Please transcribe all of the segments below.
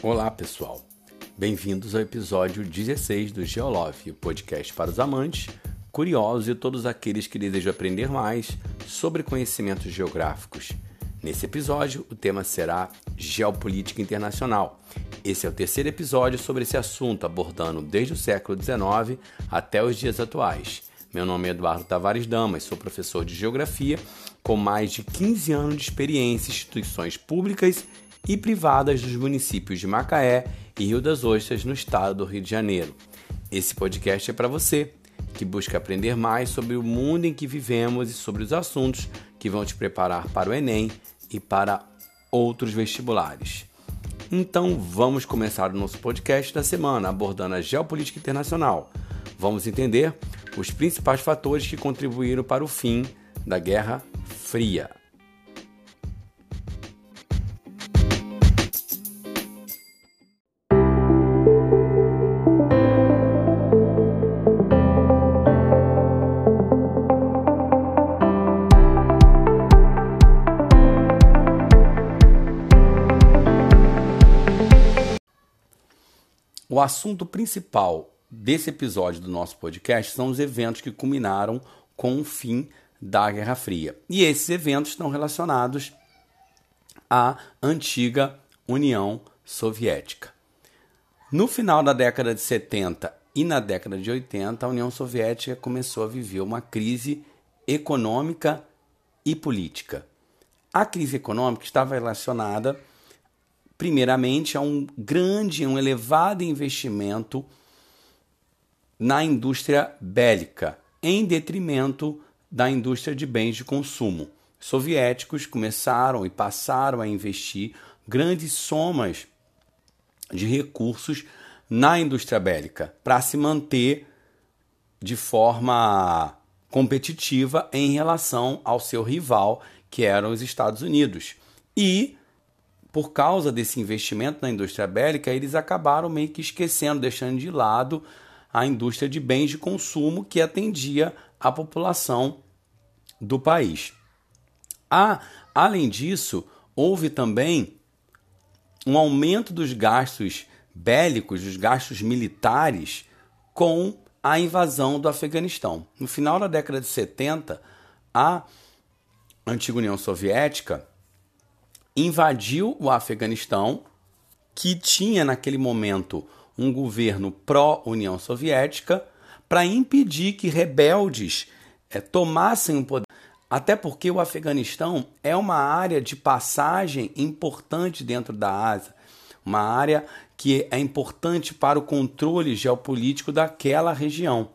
Olá, pessoal. Bem-vindos ao episódio 16 do Geolove, o podcast para os amantes, curiosos e todos aqueles que desejam aprender mais sobre conhecimentos geográficos. Nesse episódio, o tema será Geopolítica Internacional. Esse é o terceiro episódio sobre esse assunto, abordando desde o século XIX até os dias atuais. Meu nome é Eduardo Tavares Damas, sou professor de Geografia com mais de 15 anos de experiência em instituições públicas e privadas dos municípios de Macaé e Rio das Ostras, no estado do Rio de Janeiro. Esse podcast é para você que busca aprender mais sobre o mundo em que vivemos e sobre os assuntos que vão te preparar para o Enem e para outros vestibulares. Então vamos começar o nosso podcast da semana abordando a geopolítica internacional. Vamos entender os principais fatores que contribuíram para o fim da Guerra Fria. O assunto principal desse episódio do nosso podcast são os eventos que culminaram com o fim da Guerra Fria. E esses eventos estão relacionados à antiga União Soviética. No final da década de 70 e na década de 80, a União Soviética começou a viver uma crise econômica e política. A crise econômica estava relacionada primeiramente, a um grande, um elevado investimento na indústria bélica, em detrimento da indústria de bens de consumo. Soviéticos começaram e passaram a investir grandes somas de recursos na indústria bélica para se manter de forma competitiva em relação ao seu rival, que eram os Estados Unidos. E por causa desse investimento na indústria bélica, eles acabaram meio que esquecendo, deixando de lado a indústria de bens de consumo que atendia a população do país. Ah, além disso, houve também um aumento dos gastos bélicos, dos gastos militares, com a invasão do Afeganistão. No final da década de 70, a antiga União Soviética invadiu o Afeganistão, que tinha naquele momento um governo pró-União Soviética, para impedir que rebeldes é, tomassem o poder. Até porque o Afeganistão é uma área de passagem importante dentro da Ásia, uma área que é importante para o controle geopolítico daquela região.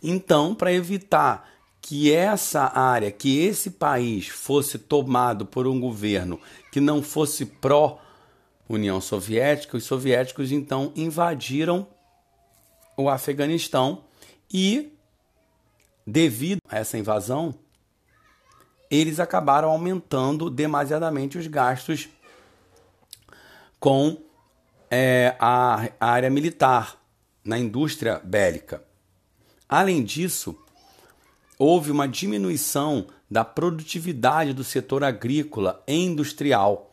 Então, para evitar que essa área, que esse país fosse tomado por um governo que não fosse pró-União Soviética, os soviéticos então invadiram o Afeganistão e, devido a essa invasão, eles acabaram aumentando demasiadamente os gastos com é, a, a área militar, na indústria bélica. Além disso, houve uma diminuição da produtividade do setor agrícola e industrial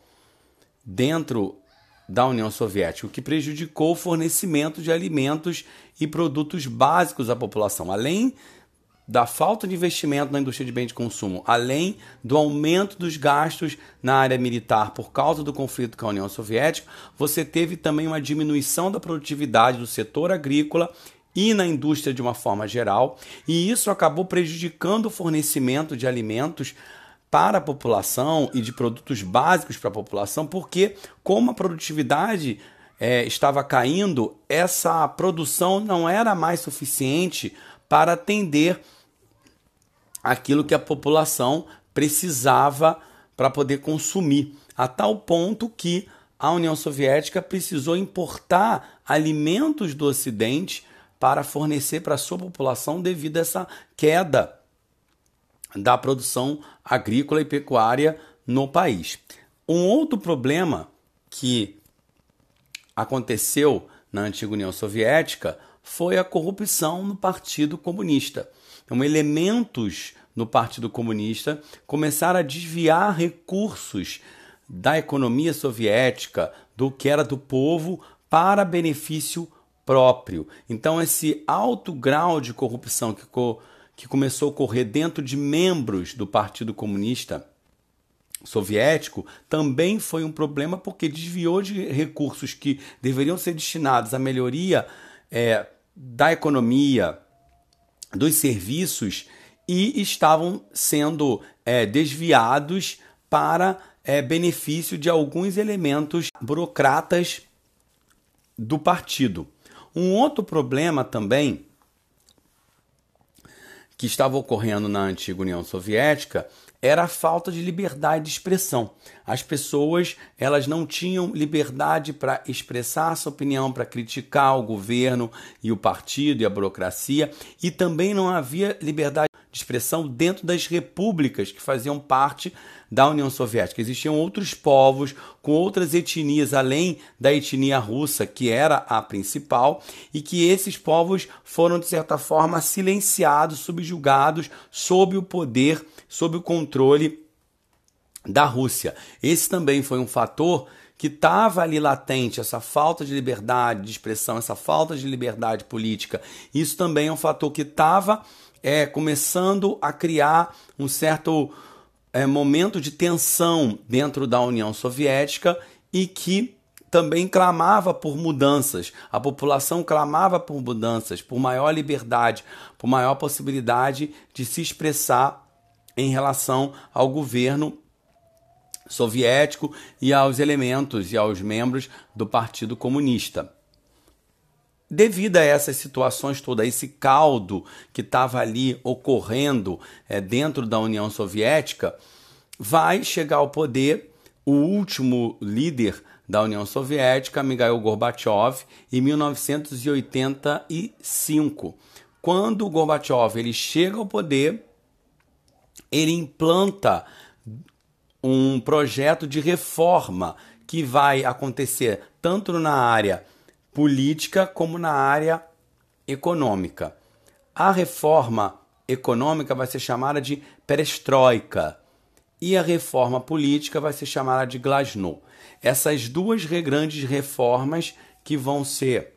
dentro da União Soviética, o que prejudicou o fornecimento de alimentos e produtos básicos à população, além da falta de investimento na indústria de bens de consumo, além do aumento dos gastos na área militar por causa do conflito com a União Soviética, você teve também uma diminuição da produtividade do setor agrícola e na indústria de uma forma geral, e isso acabou prejudicando o fornecimento de alimentos para a população e de produtos básicos para a população, porque como a produtividade é, estava caindo, essa produção não era mais suficiente para atender aquilo que a população precisava para poder consumir, a tal ponto que a União Soviética precisou importar alimentos do Ocidente para fornecer para a sua população devido a essa queda da produção agrícola e pecuária no país. Um outro problema que aconteceu na antiga União Soviética foi a corrupção no Partido Comunista. Então, elementos no Partido Comunista começaram a desviar recursos da economia soviética, do que era do povo para benefício próprio. Então, esse alto grau de corrupção que, co que começou a ocorrer dentro de membros do Partido Comunista soviético também foi um problema porque desviou de recursos que deveriam ser destinados à melhoria é, da economia, dos serviços e estavam sendo é, desviados para é, benefício de alguns elementos burocratas do partido. Um outro problema também que estava ocorrendo na antiga União Soviética era a falta de liberdade de expressão. As pessoas elas não tinham liberdade para expressar sua opinião, para criticar o governo e o partido e a burocracia, e também não havia liberdade de expressão dentro das repúblicas que faziam parte da União Soviética. Existiam outros povos com outras etnias além da etnia russa, que era a principal, e que esses povos foram de certa forma silenciados, subjugados sob o poder, sob o controle da Rússia. Esse também foi um fator que estava ali latente, essa falta de liberdade de expressão, essa falta de liberdade política. Isso também é um fator que estava é, começando a criar um certo é, momento de tensão dentro da União Soviética e que também clamava por mudanças. A população clamava por mudanças, por maior liberdade, por maior possibilidade de se expressar em relação ao governo soviético e aos elementos e aos membros do Partido Comunista devido a essas situações todas, esse caldo que estava ali ocorrendo é, dentro da União Soviética, vai chegar ao poder o último líder da União Soviética, Mikhail Gorbachev, em 1985. Quando Gorbachev ele chega ao poder, ele implanta um projeto de reforma que vai acontecer tanto na área política como na área econômica. A reforma econômica vai ser chamada de perestroika e a reforma política vai ser chamada de glasnost. Essas duas grandes reformas que vão ser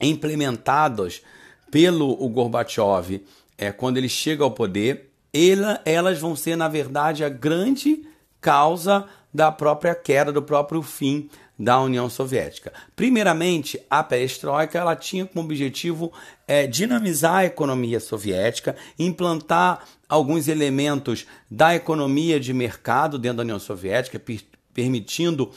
implementadas pelo Gorbachev é, quando ele chega ao poder, ela, elas vão ser, na verdade, a grande causa da própria queda, do próprio fim da União Soviética. Primeiramente, a perestroika ela tinha como objetivo é, dinamizar a economia soviética, implantar alguns elementos da economia de mercado dentro da União Soviética, per permitindo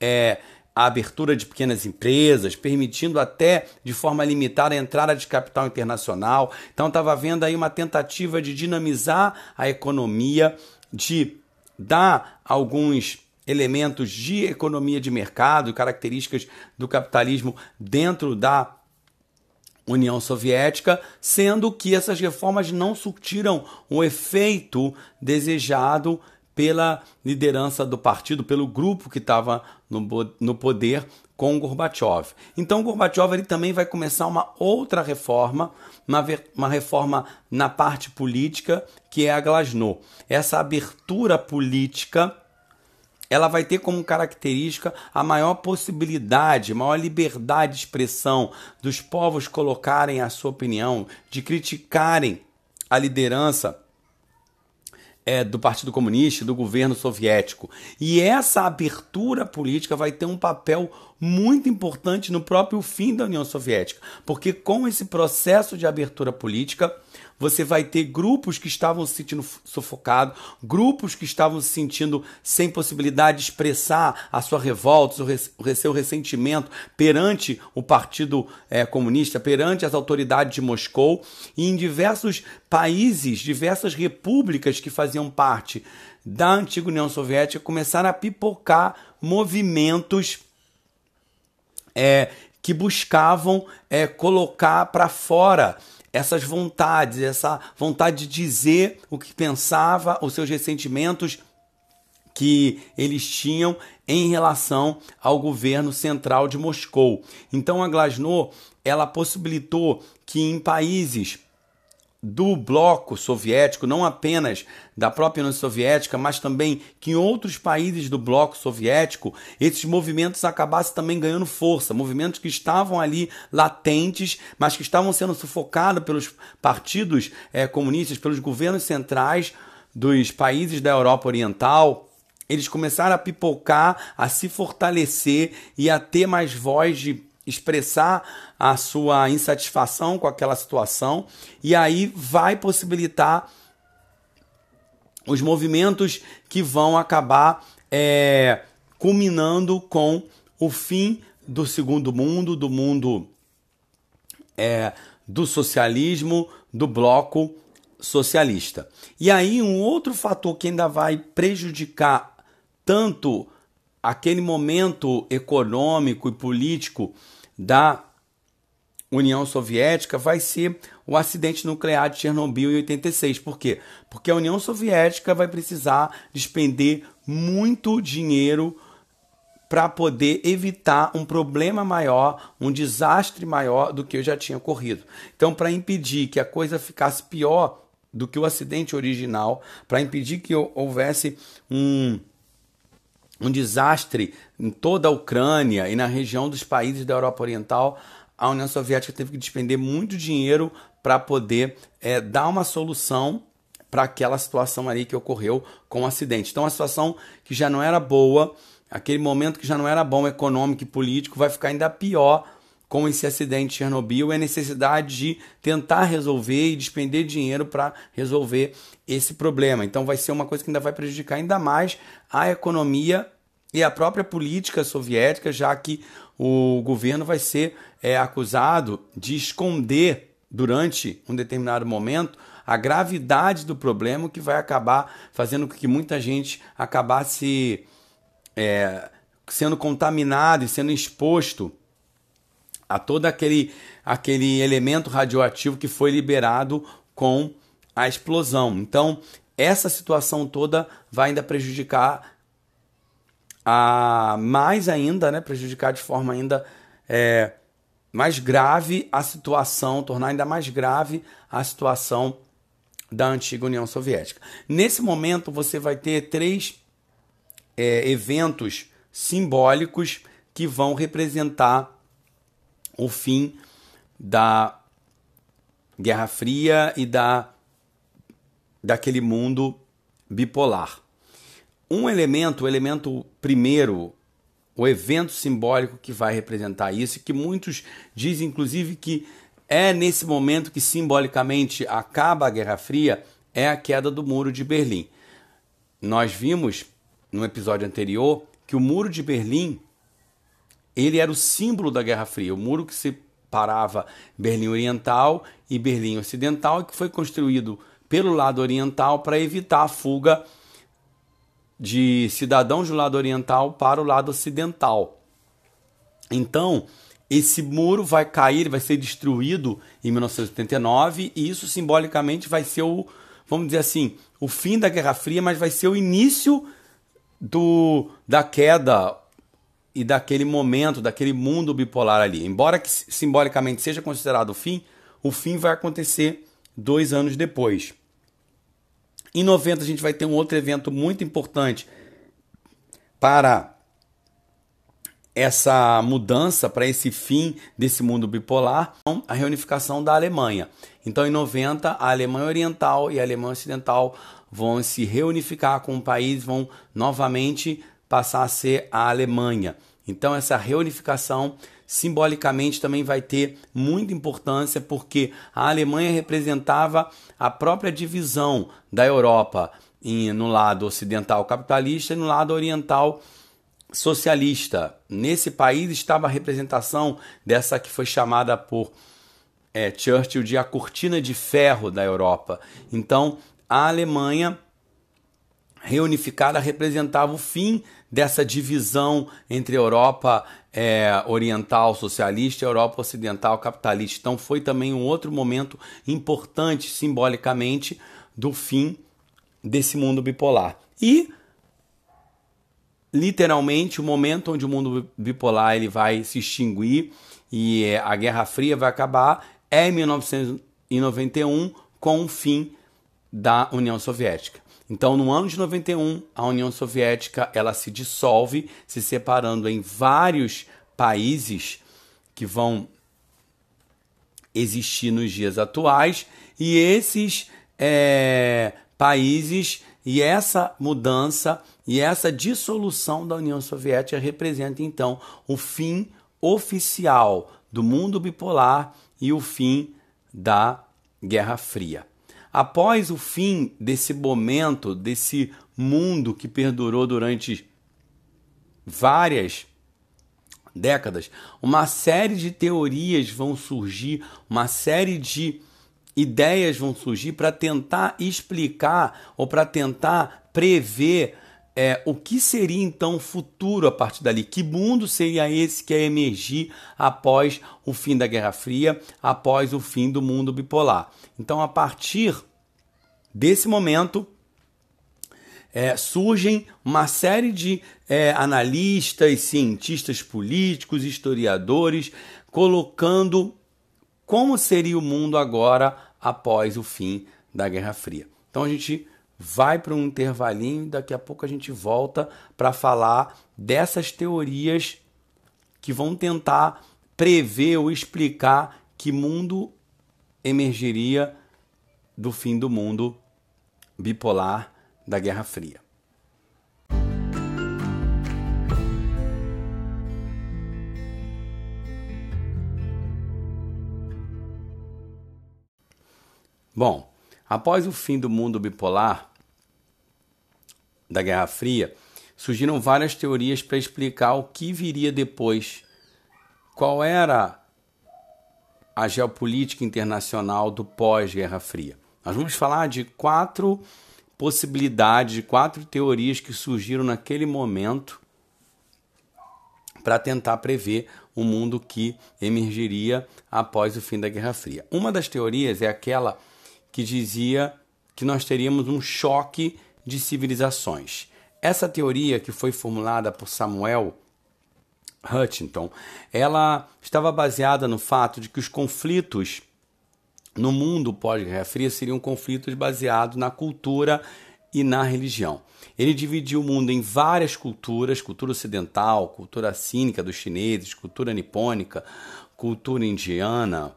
é, a abertura de pequenas empresas, permitindo até de forma limitada a entrada de capital internacional. Então estava havendo aí uma tentativa de dinamizar a economia, de dar alguns elementos de economia de mercado, características do capitalismo dentro da União Soviética, sendo que essas reformas não surtiram o efeito desejado pela liderança do partido, pelo grupo que estava no, no poder com Gorbachev. Então Gorbachev ele também vai começar uma outra reforma, uma, uma reforma na parte política, que é a Glasnost. Essa abertura política ela vai ter como característica a maior possibilidade, maior liberdade de expressão dos povos colocarem a sua opinião, de criticarem a liderança é, do Partido Comunista, do governo soviético. E essa abertura política vai ter um papel muito importante no próprio fim da União Soviética, porque com esse processo de abertura política, você vai ter grupos que estavam se sentindo sufocados, grupos que estavam se sentindo sem possibilidade de expressar a sua revolta, o seu ressentimento perante o Partido é, Comunista, perante as autoridades de Moscou, e em diversos países, diversas repúblicas que faziam parte da antiga União Soviética começaram a pipocar movimentos é, que buscavam é, colocar para fora essas vontades, essa vontade de dizer o que pensava, os seus ressentimentos que eles tinham em relação ao governo central de Moscou. Então a Glasnost, ela possibilitou que em países do bloco soviético, não apenas da própria União Soviética, mas também que em outros países do bloco soviético esses movimentos acabassem também ganhando força, movimentos que estavam ali latentes, mas que estavam sendo sufocados pelos partidos é, comunistas, pelos governos centrais dos países da Europa Oriental. Eles começaram a pipocar, a se fortalecer e a ter mais voz de expressar a sua insatisfação com aquela situação e aí vai possibilitar os movimentos que vão acabar é, culminando com o fim do segundo mundo, do mundo é, do socialismo, do bloco socialista. E aí um outro fator que ainda vai prejudicar tanto aquele momento econômico e político da União Soviética vai ser o acidente nuclear de Chernobyl em 86. Por quê? Porque a União Soviética vai precisar despender muito dinheiro para poder evitar um problema maior, um desastre maior do que já tinha ocorrido. Então, para impedir que a coisa ficasse pior do que o acidente original, para impedir que houvesse um um desastre em toda a Ucrânia e na região dos países da Europa Oriental, a União Soviética teve que despender muito dinheiro para poder é, dar uma solução para aquela situação ali que ocorreu com o acidente. Então, a situação que já não era boa, aquele momento que já não era bom econômico e político, vai ficar ainda pior com esse acidente de Chernobyl e a necessidade de tentar resolver e despender dinheiro para resolver esse problema. Então vai ser uma coisa que ainda vai prejudicar ainda mais a economia e a própria política soviética, já que o governo vai ser é, acusado de esconder durante um determinado momento a gravidade do problema, que vai acabar fazendo com que muita gente acabasse é, sendo contaminado e sendo exposto a todo aquele, aquele elemento radioativo que foi liberado com a explosão. Então, essa situação toda vai ainda prejudicar a mais ainda, né, prejudicar de forma ainda é, mais grave a situação, tornar ainda mais grave a situação da antiga União Soviética. Nesse momento, você vai ter três é, eventos simbólicos que vão representar o fim da Guerra Fria e da daquele mundo bipolar. Um elemento, o elemento primeiro, o evento simbólico que vai representar isso, que muitos dizem, inclusive, que é nesse momento que simbolicamente acaba a Guerra Fria, é a queda do Muro de Berlim. Nós vimos no episódio anterior que o Muro de Berlim ele era o símbolo da Guerra Fria, o muro que separava Berlim Oriental e Berlim Ocidental, que foi construído pelo lado oriental para evitar a fuga de cidadãos do lado oriental para o lado ocidental. Então, esse muro vai cair, vai ser destruído em 1989 e isso simbolicamente vai ser o, vamos dizer assim, o fim da Guerra Fria, mas vai ser o início do, da queda e daquele momento, daquele mundo bipolar ali. Embora que simbolicamente seja considerado o fim, o fim vai acontecer dois anos depois. Em 90 a gente vai ter um outro evento muito importante para essa mudança, para esse fim desse mundo bipolar, a reunificação da Alemanha. Então, em 90, a Alemanha Oriental e a Alemanha Ocidental vão se reunificar com o país, vão novamente passar a ser a Alemanha. Então, essa reunificação simbolicamente também vai ter muita importância, porque a Alemanha representava a própria divisão da Europa em, no lado ocidental capitalista e no lado oriental socialista. Nesse país estava a representação dessa que foi chamada por é, Churchill de a cortina de ferro da Europa. Então, a Alemanha reunificada representava o fim dessa divisão entre Europa é, oriental socialista Europa ocidental capitalista. Então foi também um outro momento importante simbolicamente do fim desse mundo bipolar. E literalmente o momento onde o mundo bipolar ele vai se extinguir e é, a Guerra Fria vai acabar é em 1991 com o fim da União Soviética. Então, no ano de 91, a União Soviética ela se dissolve, se separando em vários países que vão existir nos dias atuais, e esses é, países e essa mudança e essa dissolução da União Soviética representa então o fim oficial do mundo bipolar e o fim da Guerra Fria. Após o fim desse momento, desse mundo que perdurou durante várias décadas, uma série de teorias vão surgir, uma série de ideias vão surgir para tentar explicar ou para tentar prever é, o que seria então o futuro a partir dali? Que mundo seria esse que ia emergir após o fim da Guerra Fria, após o fim do mundo bipolar? Então, a partir desse momento, é, surgem uma série de é, analistas, cientistas políticos, historiadores, colocando como seria o mundo agora após o fim da Guerra Fria. Então a gente vai para um intervalinho e daqui a pouco a gente volta para falar dessas teorias que vão tentar prever ou explicar que mundo emergeria do fim do mundo bipolar da Guerra Fria. Bom, após o fim do mundo bipolar, da Guerra Fria, surgiram várias teorias para explicar o que viria depois. Qual era a geopolítica internacional do pós-Guerra Fria? Nós vamos falar de quatro possibilidades, de quatro teorias que surgiram naquele momento para tentar prever o mundo que emergiria após o fim da Guerra Fria. Uma das teorias é aquela que dizia que nós teríamos um choque de civilizações. Essa teoria, que foi formulada por Samuel Huntington, ela estava baseada no fato de que os conflitos no mundo pós-Guerra Fria seriam conflitos baseados na cultura e na religião. Ele dividiu o mundo em várias culturas: cultura ocidental, cultura cínica dos chineses, cultura nipônica, cultura indiana,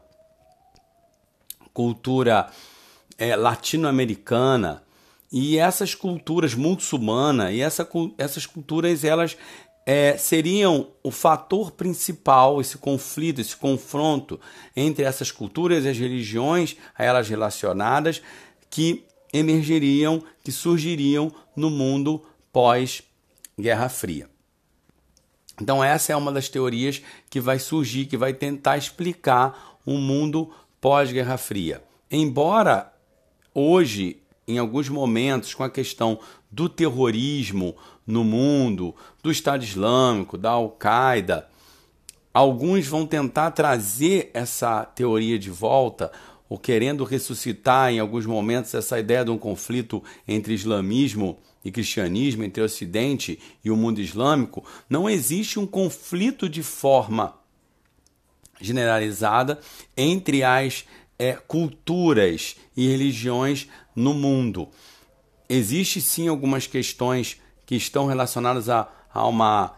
cultura é, latino-americana, e essas culturas muçulmana e essa, essas culturas elas é, seriam o fator principal, esse conflito, esse confronto entre essas culturas e as religiões a elas relacionadas que emergeriam, que surgiriam no mundo pós-Guerra Fria. Então, essa é uma das teorias que vai surgir, que vai tentar explicar o um mundo pós-Guerra Fria. Embora hoje em alguns momentos com a questão do terrorismo no mundo, do Estado Islâmico, da Al-Qaeda. Alguns vão tentar trazer essa teoria de volta, ou querendo ressuscitar em alguns momentos essa ideia de um conflito entre islamismo e cristianismo, entre o Ocidente e o mundo islâmico. Não existe um conflito de forma generalizada entre as é, culturas e religiões no mundo. Existe sim algumas questões que estão relacionadas a, a uma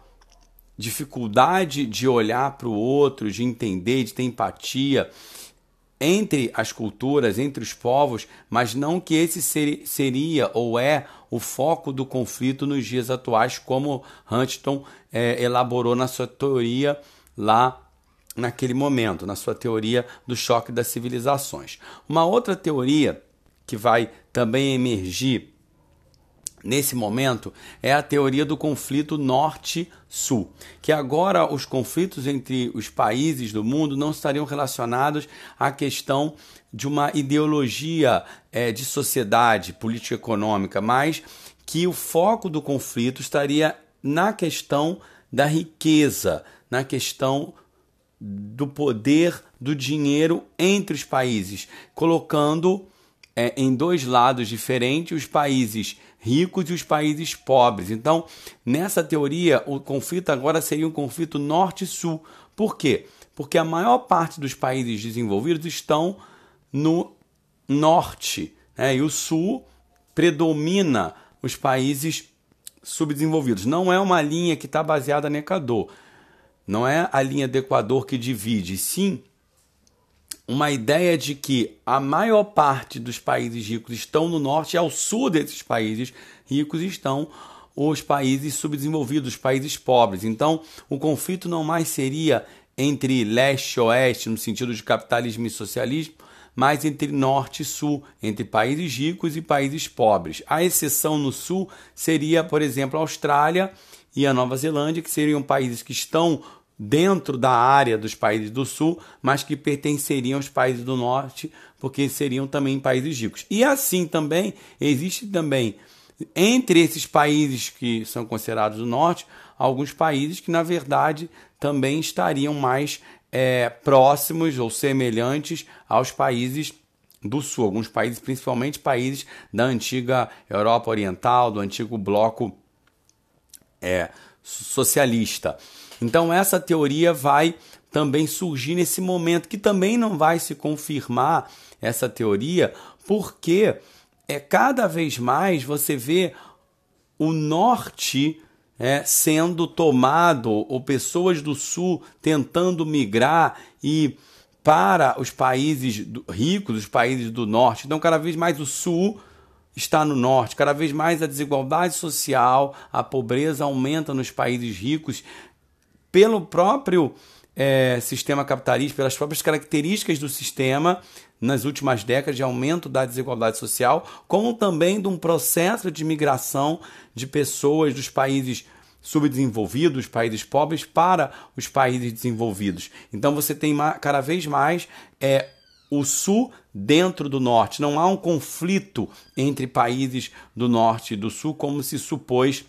dificuldade de olhar para o outro, de entender, de ter empatia entre as culturas, entre os povos, mas não que esse ser, seria ou é o foco do conflito nos dias atuais, como Huntington é, elaborou na sua teoria lá naquele momento, na sua teoria do choque das civilizações. Uma outra teoria que vai também emergir nesse momento é a teoria do conflito norte-sul, que agora os conflitos entre os países do mundo não estariam relacionados à questão de uma ideologia é, de sociedade política econômica, mas que o foco do conflito estaria na questão da riqueza, na questão do poder do dinheiro entre os países, colocando é, em dois lados diferentes os países ricos e os países pobres. Então, nessa teoria, o conflito agora seria um conflito norte-sul. Por quê? Porque a maior parte dos países desenvolvidos estão no norte, né? e o sul predomina os países subdesenvolvidos. Não é uma linha que está baseada no Equador. Não é a linha do Equador que divide, sim uma ideia de que a maior parte dos países ricos estão no norte e ao sul desses países ricos estão os países subdesenvolvidos, os países pobres. Então, o conflito não mais seria entre leste e oeste, no sentido de capitalismo e socialismo, mas entre norte e sul, entre países ricos e países pobres. A exceção no sul seria, por exemplo, a Austrália e a Nova Zelândia, que seriam países que estão dentro da área dos países do sul, mas que pertenceriam aos países do norte, porque seriam também países ricos. E assim também existe também entre esses países que são considerados do norte, alguns países que na verdade também estariam mais é, próximos ou semelhantes aos países do sul, alguns países, principalmente países da antiga Europa Oriental, do antigo bloco é, socialista. Então essa teoria vai também surgir nesse momento, que também não vai se confirmar essa teoria, porque é cada vez mais você vê o norte é, sendo tomado, ou pessoas do sul tentando migrar e para os países ricos, os países do norte. Então, cada vez mais o sul está no norte, cada vez mais a desigualdade social, a pobreza aumenta nos países ricos pelo próprio é, sistema capitalista, pelas próprias características do sistema nas últimas décadas de aumento da desigualdade social, como também de um processo de migração de pessoas dos países subdesenvolvidos, países pobres, para os países desenvolvidos. Então você tem cada vez mais é, o sul dentro do norte. Não há um conflito entre países do norte e do sul, como se supôs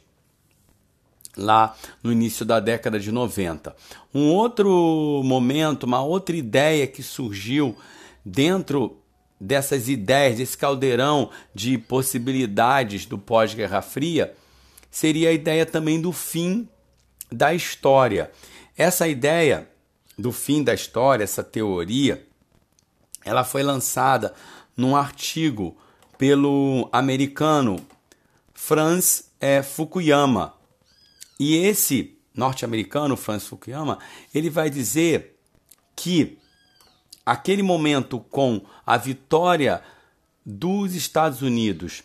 lá no início da década de 90. Um outro momento, uma outra ideia que surgiu dentro dessas ideias, desse caldeirão de possibilidades do pós-Guerra Fria, seria a ideia também do fim da história. Essa ideia do fim da história, essa teoria, ela foi lançada num artigo pelo americano Franz é, Fukuyama, e esse norte-americano, Francis Fukuyama, ele vai dizer que aquele momento com a vitória dos Estados Unidos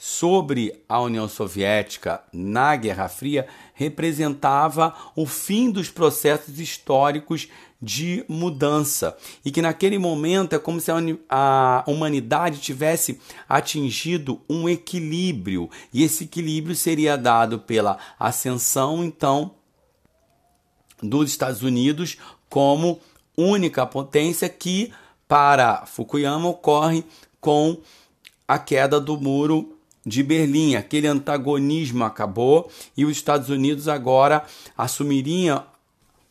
sobre a União Soviética na Guerra Fria representava o fim dos processos históricos de mudança e que naquele momento é como se a humanidade tivesse atingido um equilíbrio e esse equilíbrio seria dado pela ascensão então dos Estados Unidos como única potência que para Fukuyama ocorre com a queda do muro de Berlim. Aquele antagonismo acabou e os Estados Unidos agora assumiriam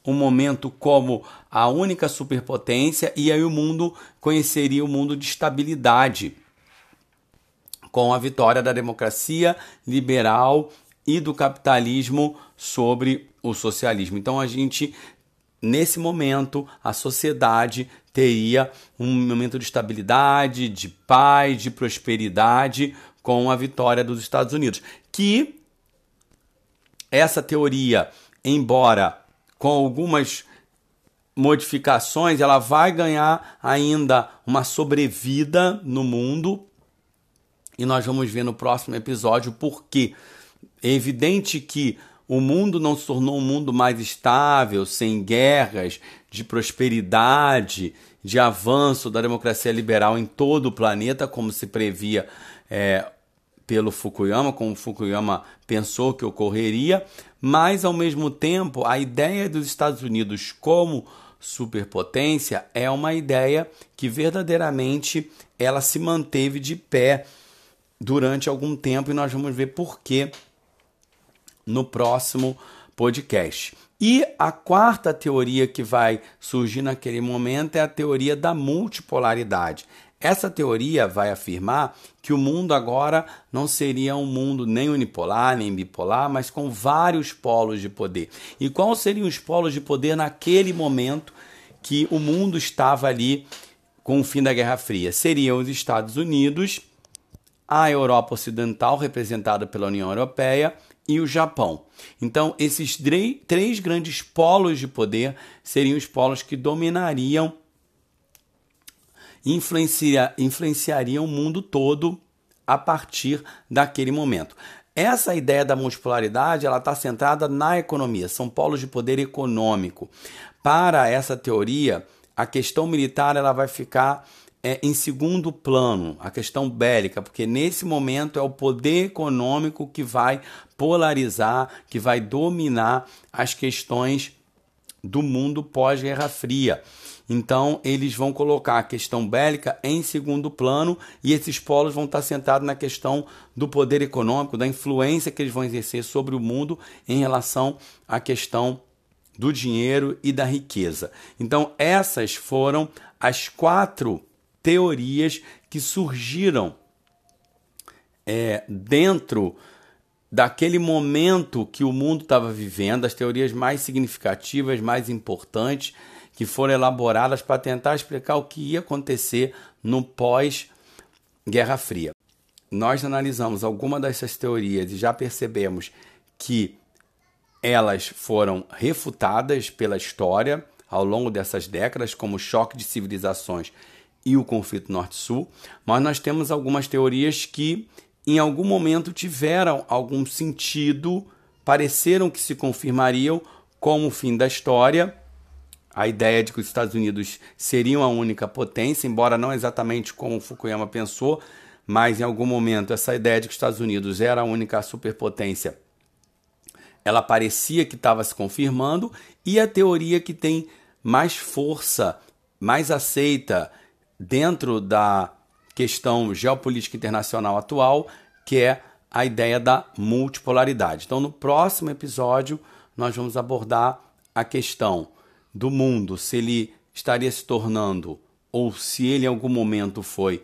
um momento como a única superpotência e aí o mundo conheceria o um mundo de estabilidade com a vitória da democracia liberal e do capitalismo sobre o socialismo. Então a gente nesse momento a sociedade teria um momento de estabilidade, de paz, de prosperidade com a vitória dos Estados Unidos. Que essa teoria, embora com algumas modificações, ela vai ganhar ainda uma sobrevida no mundo. E nós vamos ver no próximo episódio porque é evidente que o mundo não se tornou um mundo mais estável, sem guerras, de prosperidade, de avanço da democracia liberal em todo o planeta, como se previa é, pelo Fukuyama, como Fukuyama pensou que ocorreria, mas ao mesmo tempo a ideia dos Estados Unidos como superpotência é uma ideia que verdadeiramente ela se manteve de pé durante algum tempo e nós vamos ver por quê no próximo podcast. E a quarta teoria que vai surgir naquele momento é a teoria da multipolaridade. Essa teoria vai afirmar que o mundo agora não seria um mundo nem unipolar, nem bipolar, mas com vários polos de poder. E quais seriam os polos de poder naquele momento que o mundo estava ali com o fim da Guerra Fria seriam os Estados Unidos, a Europa Ocidental, representada pela União Europeia, e o Japão. Então, esses três grandes polos de poder seriam os polos que dominariam, influencia, influenciariam o mundo todo a partir daquele momento. Essa ideia da multipolaridade ela está centrada na economia, são polos de poder econômico. Para essa teoria, a questão militar ela vai ficar é, em segundo plano, a questão bélica, porque nesse momento é o poder econômico que vai polarizar, que vai dominar as questões do mundo pós-Guerra Fria. Então, eles vão colocar a questão bélica em segundo plano e esses polos vão estar sentados na questão do poder econômico, da influência que eles vão exercer sobre o mundo em relação à questão do dinheiro e da riqueza. Então, essas foram as quatro teorias que surgiram é, dentro daquele momento que o mundo estava vivendo, as teorias mais significativas, mais importantes, que foram elaboradas para tentar explicar o que ia acontecer no pós-Guerra Fria. Nós analisamos alguma dessas teorias e já percebemos que elas foram refutadas pela história ao longo dessas décadas, como o choque de civilizações e o conflito Norte-Sul, mas nós temos algumas teorias que em algum momento tiveram algum sentido, pareceram que se confirmariam como o fim da história, a ideia de que os Estados Unidos seriam a única potência, embora não exatamente como Fukuyama pensou, mas em algum momento essa ideia de que os Estados Unidos era a única superpotência ela parecia que estava se confirmando, e a teoria que tem mais força, mais aceita dentro da questão geopolítica internacional atual, que é a ideia da multipolaridade. Então, no próximo episódio, nós vamos abordar a questão do mundo, se ele estaria se tornando, ou se ele em algum momento foi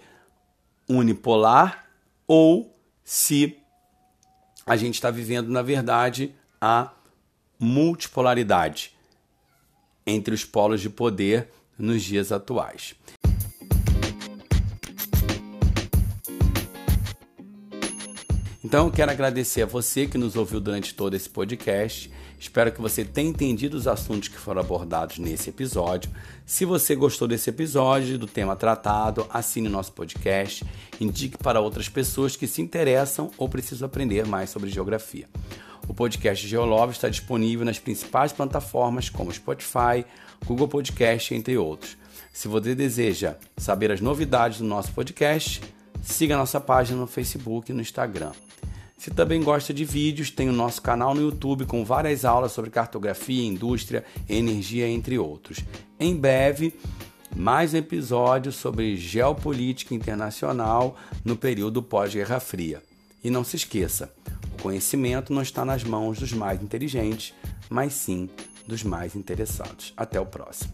unipolar, ou se a gente está vivendo, na verdade, a multipolaridade entre os polos de poder nos dias atuais. Então, eu quero agradecer a você que nos ouviu durante todo esse podcast. Espero que você tenha entendido os assuntos que foram abordados nesse episódio. Se você gostou desse episódio, do tema tratado, assine nosso podcast, indique para outras pessoas que se interessam ou precisam aprender mais sobre geografia. O podcast Geolove está disponível nas principais plataformas como Spotify, Google Podcast, entre outros. Se você deseja saber as novidades do nosso podcast, siga nossa página no Facebook e no Instagram. Se também gosta de vídeos, tem o nosso canal no YouTube com várias aulas sobre cartografia, indústria, energia, entre outros. Em breve, mais um episódio sobre geopolítica internacional no período pós-Guerra Fria. E não se esqueça, conhecimento não está nas mãos dos mais inteligentes, mas sim dos mais interessados. Até o próximo.